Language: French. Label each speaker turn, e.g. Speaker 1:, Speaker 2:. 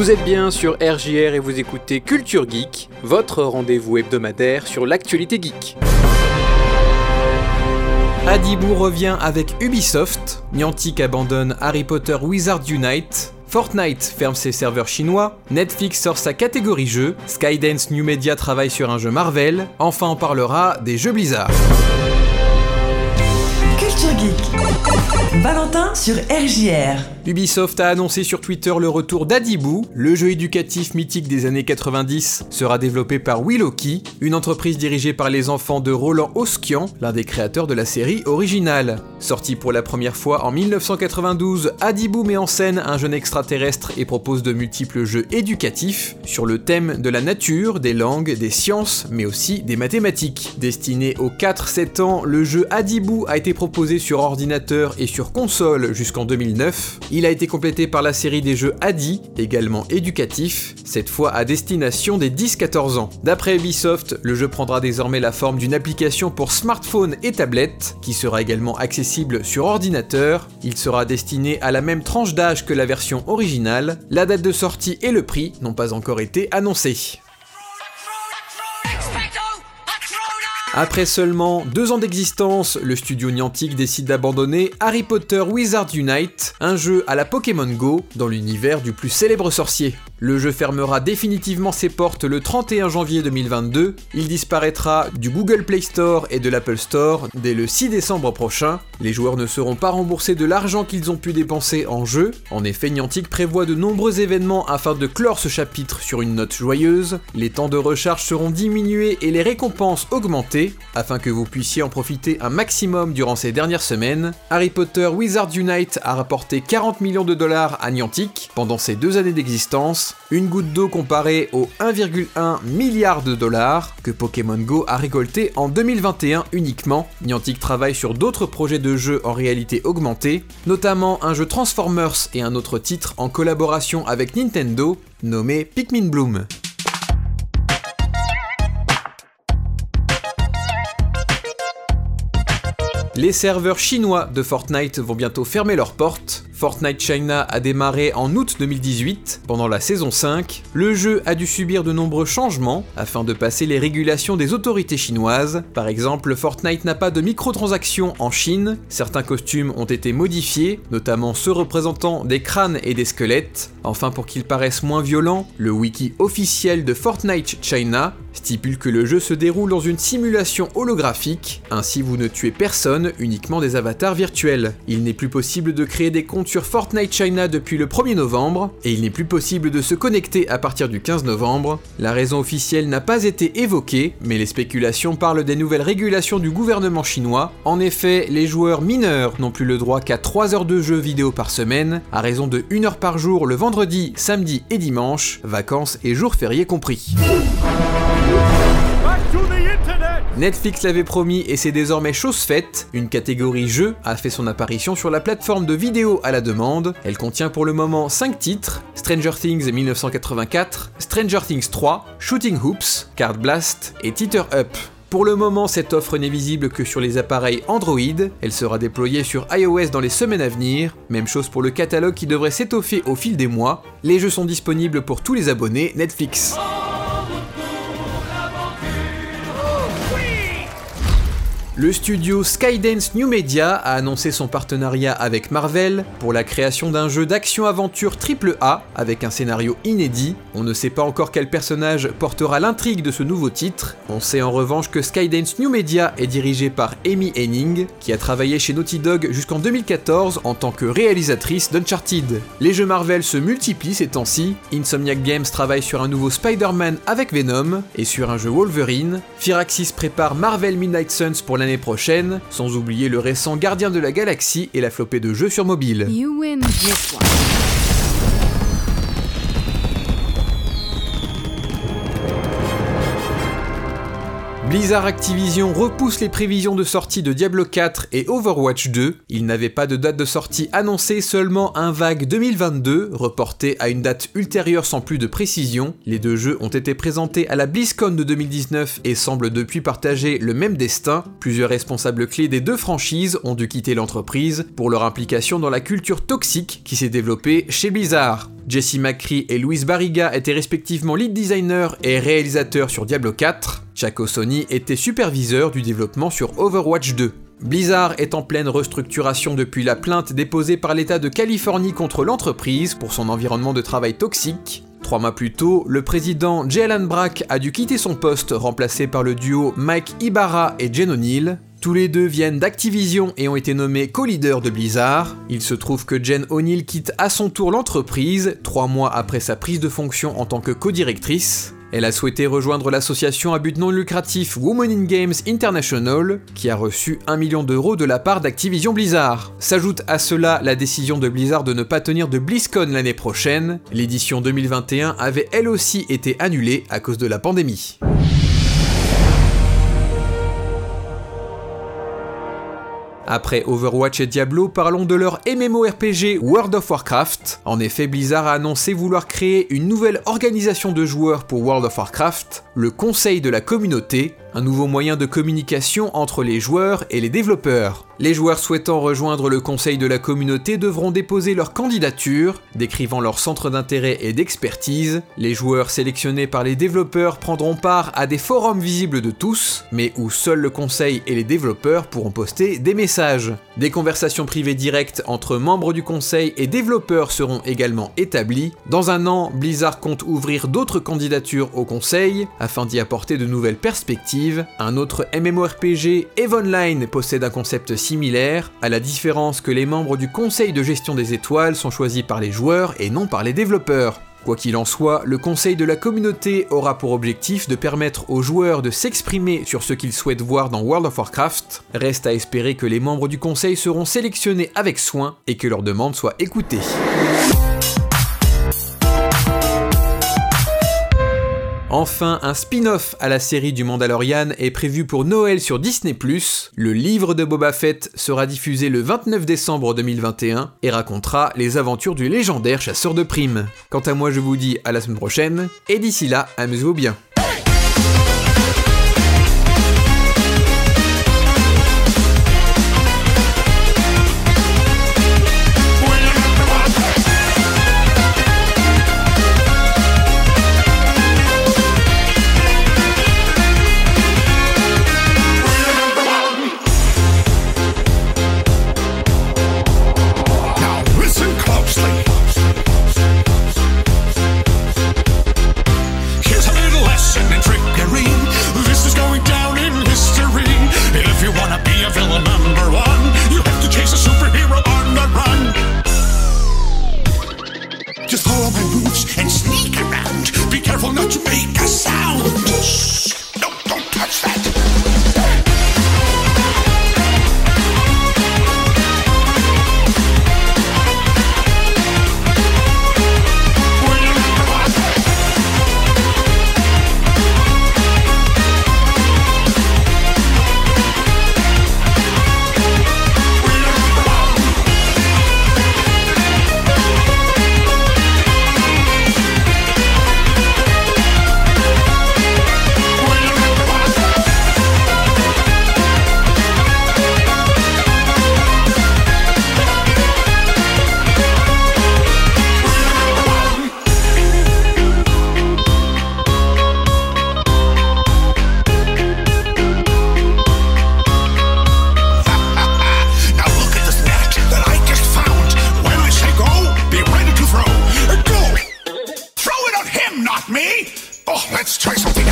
Speaker 1: Vous êtes bien sur RJR et vous écoutez Culture Geek, votre rendez-vous hebdomadaire sur l'actualité geek. Adibou revient avec Ubisoft, Niantic abandonne Harry Potter Wizard Unite, Fortnite ferme ses serveurs chinois, Netflix sort sa catégorie jeu, Skydance New Media travaille sur un jeu Marvel, enfin on parlera des jeux Blizzard.
Speaker 2: Culture Geek. Valentin sur RJR.
Speaker 1: Ubisoft a annoncé sur Twitter le retour d'Adibou, le jeu éducatif mythique des années 90 sera développé par Willoki, une entreprise dirigée par les enfants de Roland Oskian, l'un des créateurs de la série originale. Sorti pour la première fois en 1992, Adibou met en scène un jeune extraterrestre et propose de multiples jeux éducatifs sur le thème de la nature, des langues, des sciences, mais aussi des mathématiques. Destiné aux 4-7 ans, le jeu Adibou a été proposé sur ordinateur et sur console jusqu'en 2009. Il a été complété par la série des jeux Adi, également éducatif, cette fois à destination des 10-14 ans. D'après Ubisoft, le jeu prendra désormais la forme d'une application pour smartphone et tablette, qui sera également accessible sur ordinateur. Il sera destiné à la même tranche d'âge que la version originale. La date de sortie et le prix n'ont pas encore été annoncés. Après seulement deux ans d'existence, le studio Niantic décide d'abandonner Harry Potter Wizard Unite, un jeu à la Pokémon Go dans l'univers du plus célèbre sorcier. Le jeu fermera définitivement ses portes le 31 janvier 2022. Il disparaîtra du Google Play Store et de l'Apple Store dès le 6 décembre prochain. Les joueurs ne seront pas remboursés de l'argent qu'ils ont pu dépenser en jeu. En effet, Niantic prévoit de nombreux événements afin de clore ce chapitre sur une note joyeuse. Les temps de recharge seront diminués et les récompenses augmentées afin que vous puissiez en profiter un maximum durant ces dernières semaines. Harry Potter Wizard Unite a rapporté 40 millions de dollars à Niantic pendant ses deux années d'existence une goutte d'eau comparée aux 1,1 milliard de dollars que Pokémon Go a récolté en 2021 uniquement. Niantic travaille sur d'autres projets de jeux en réalité augmentée, notamment un jeu Transformers et un autre titre en collaboration avec Nintendo nommé Pikmin Bloom. Les serveurs chinois de Fortnite vont bientôt fermer leurs portes. Fortnite China a démarré en août 2018, pendant la saison 5. Le jeu a dû subir de nombreux changements afin de passer les régulations des autorités chinoises. Par exemple, Fortnite n'a pas de microtransactions en Chine, certains costumes ont été modifiés, notamment ceux représentant des crânes et des squelettes. Enfin, pour qu'ils paraissent moins violents, le wiki officiel de Fortnite China stipule que le jeu se déroule dans une simulation holographique, ainsi vous ne tuez personne, uniquement des avatars virtuels. Il n'est plus possible de créer des comptes sur Fortnite China depuis le 1er novembre, et il n'est plus possible de se connecter à partir du 15 novembre. La raison officielle n'a pas été évoquée, mais les spéculations parlent des nouvelles régulations du gouvernement chinois. En effet, les joueurs mineurs n'ont plus le droit qu'à 3 heures de jeu vidéo par semaine, à raison de 1 heure par jour le vendredi, samedi et dimanche, vacances et jours fériés compris. Netflix l'avait promis et c'est désormais chose faite. Une catégorie jeu a fait son apparition sur la plateforme de vidéo à la demande. Elle contient pour le moment 5 titres Stranger Things 1984, Stranger Things 3, Shooting Hoops, Card Blast et Teeter Up. Pour le moment, cette offre n'est visible que sur les appareils Android. Elle sera déployée sur iOS dans les semaines à venir. Même chose pour le catalogue qui devrait s'étoffer au fil des mois. Les jeux sont disponibles pour tous les abonnés Netflix. Le studio Skydance New Media a annoncé son partenariat avec Marvel pour la création d'un jeu d'action-aventure AAA avec un scénario inédit. On ne sait pas encore quel personnage portera l'intrigue de ce nouveau titre. On sait en revanche que Skydance New Media est dirigé par Amy Henning, qui a travaillé chez Naughty Dog jusqu'en 2014 en tant que réalisatrice d'Uncharted. Les jeux Marvel se multiplient ces temps-ci. Insomniac Games travaille sur un nouveau Spider-Man avec Venom et sur un jeu Wolverine. Firaxis prépare Marvel Midnight Suns pour l'année prochaine, sans oublier le récent Gardien de la Galaxie et la flopée de jeux sur mobile. Blizzard Activision repousse les prévisions de sortie de Diablo 4 et Overwatch 2. Il n'avait pas de date de sortie annoncée, seulement un vague 2022, reporté à une date ultérieure sans plus de précision. Les deux jeux ont été présentés à la BlizzCon de 2019 et semblent depuis partager le même destin. Plusieurs responsables clés des deux franchises ont dû quitter l'entreprise pour leur implication dans la culture toxique qui s'est développée chez Blizzard. Jesse McCree et Luis Barriga étaient respectivement lead designer et réalisateur sur Diablo 4. Chaco Sony était superviseur du développement sur Overwatch 2. Blizzard est en pleine restructuration depuis la plainte déposée par l'État de Californie contre l'entreprise pour son environnement de travail toxique. Trois mois plus tôt, le président Jalen Brack a dû quitter son poste, remplacé par le duo Mike Ibarra et Jen O'Neill. Tous les deux viennent d'Activision et ont été nommés co-leaders de Blizzard. Il se trouve que Jen O'Neill quitte à son tour l'entreprise, trois mois après sa prise de fonction en tant que co-directrice. Elle a souhaité rejoindre l'association à but non lucratif Women in Games International, qui a reçu 1 million d'euros de la part d'Activision Blizzard. S'ajoute à cela la décision de Blizzard de ne pas tenir de BlizzCon l'année prochaine. L'édition 2021 avait elle aussi été annulée à cause de la pandémie. Après Overwatch et Diablo, parlons de leur MMORPG World of Warcraft. En effet, Blizzard a annoncé vouloir créer une nouvelle organisation de joueurs pour World of Warcraft, le Conseil de la communauté, un nouveau moyen de communication entre les joueurs et les développeurs. Les joueurs souhaitant rejoindre le conseil de la communauté devront déposer leur candidature, décrivant leur centre d'intérêt et d'expertise. Les joueurs sélectionnés par les développeurs prendront part à des forums visibles de tous, mais où seul le conseil et les développeurs pourront poster des messages. Des conversations privées directes entre membres du conseil et développeurs seront également établies. Dans un an, Blizzard compte ouvrir d'autres candidatures au conseil afin d'y apporter de nouvelles perspectives. Un autre MMORPG, EVE Online, possède un concept similaire, à la différence que les membres du conseil de gestion des étoiles sont choisis par les joueurs et non par les développeurs. Quoi qu'il en soit, le conseil de la communauté aura pour objectif de permettre aux joueurs de s'exprimer sur ce qu'ils souhaitent voir dans World of Warcraft. Reste à espérer que les membres du conseil seront sélectionnés avec soin et que leurs demandes soient écoutées. Enfin, un spin-off à la série du Mandalorian est prévu pour Noël sur Disney+. Le livre de Boba Fett sera diffusé le 29 décembre 2021 et racontera les aventures du légendaire chasseur de primes. Quant à moi, je vous dis à la semaine prochaine, et d'ici là, amusez-vous bien.
Speaker 3: Not me! Oh, let's try something.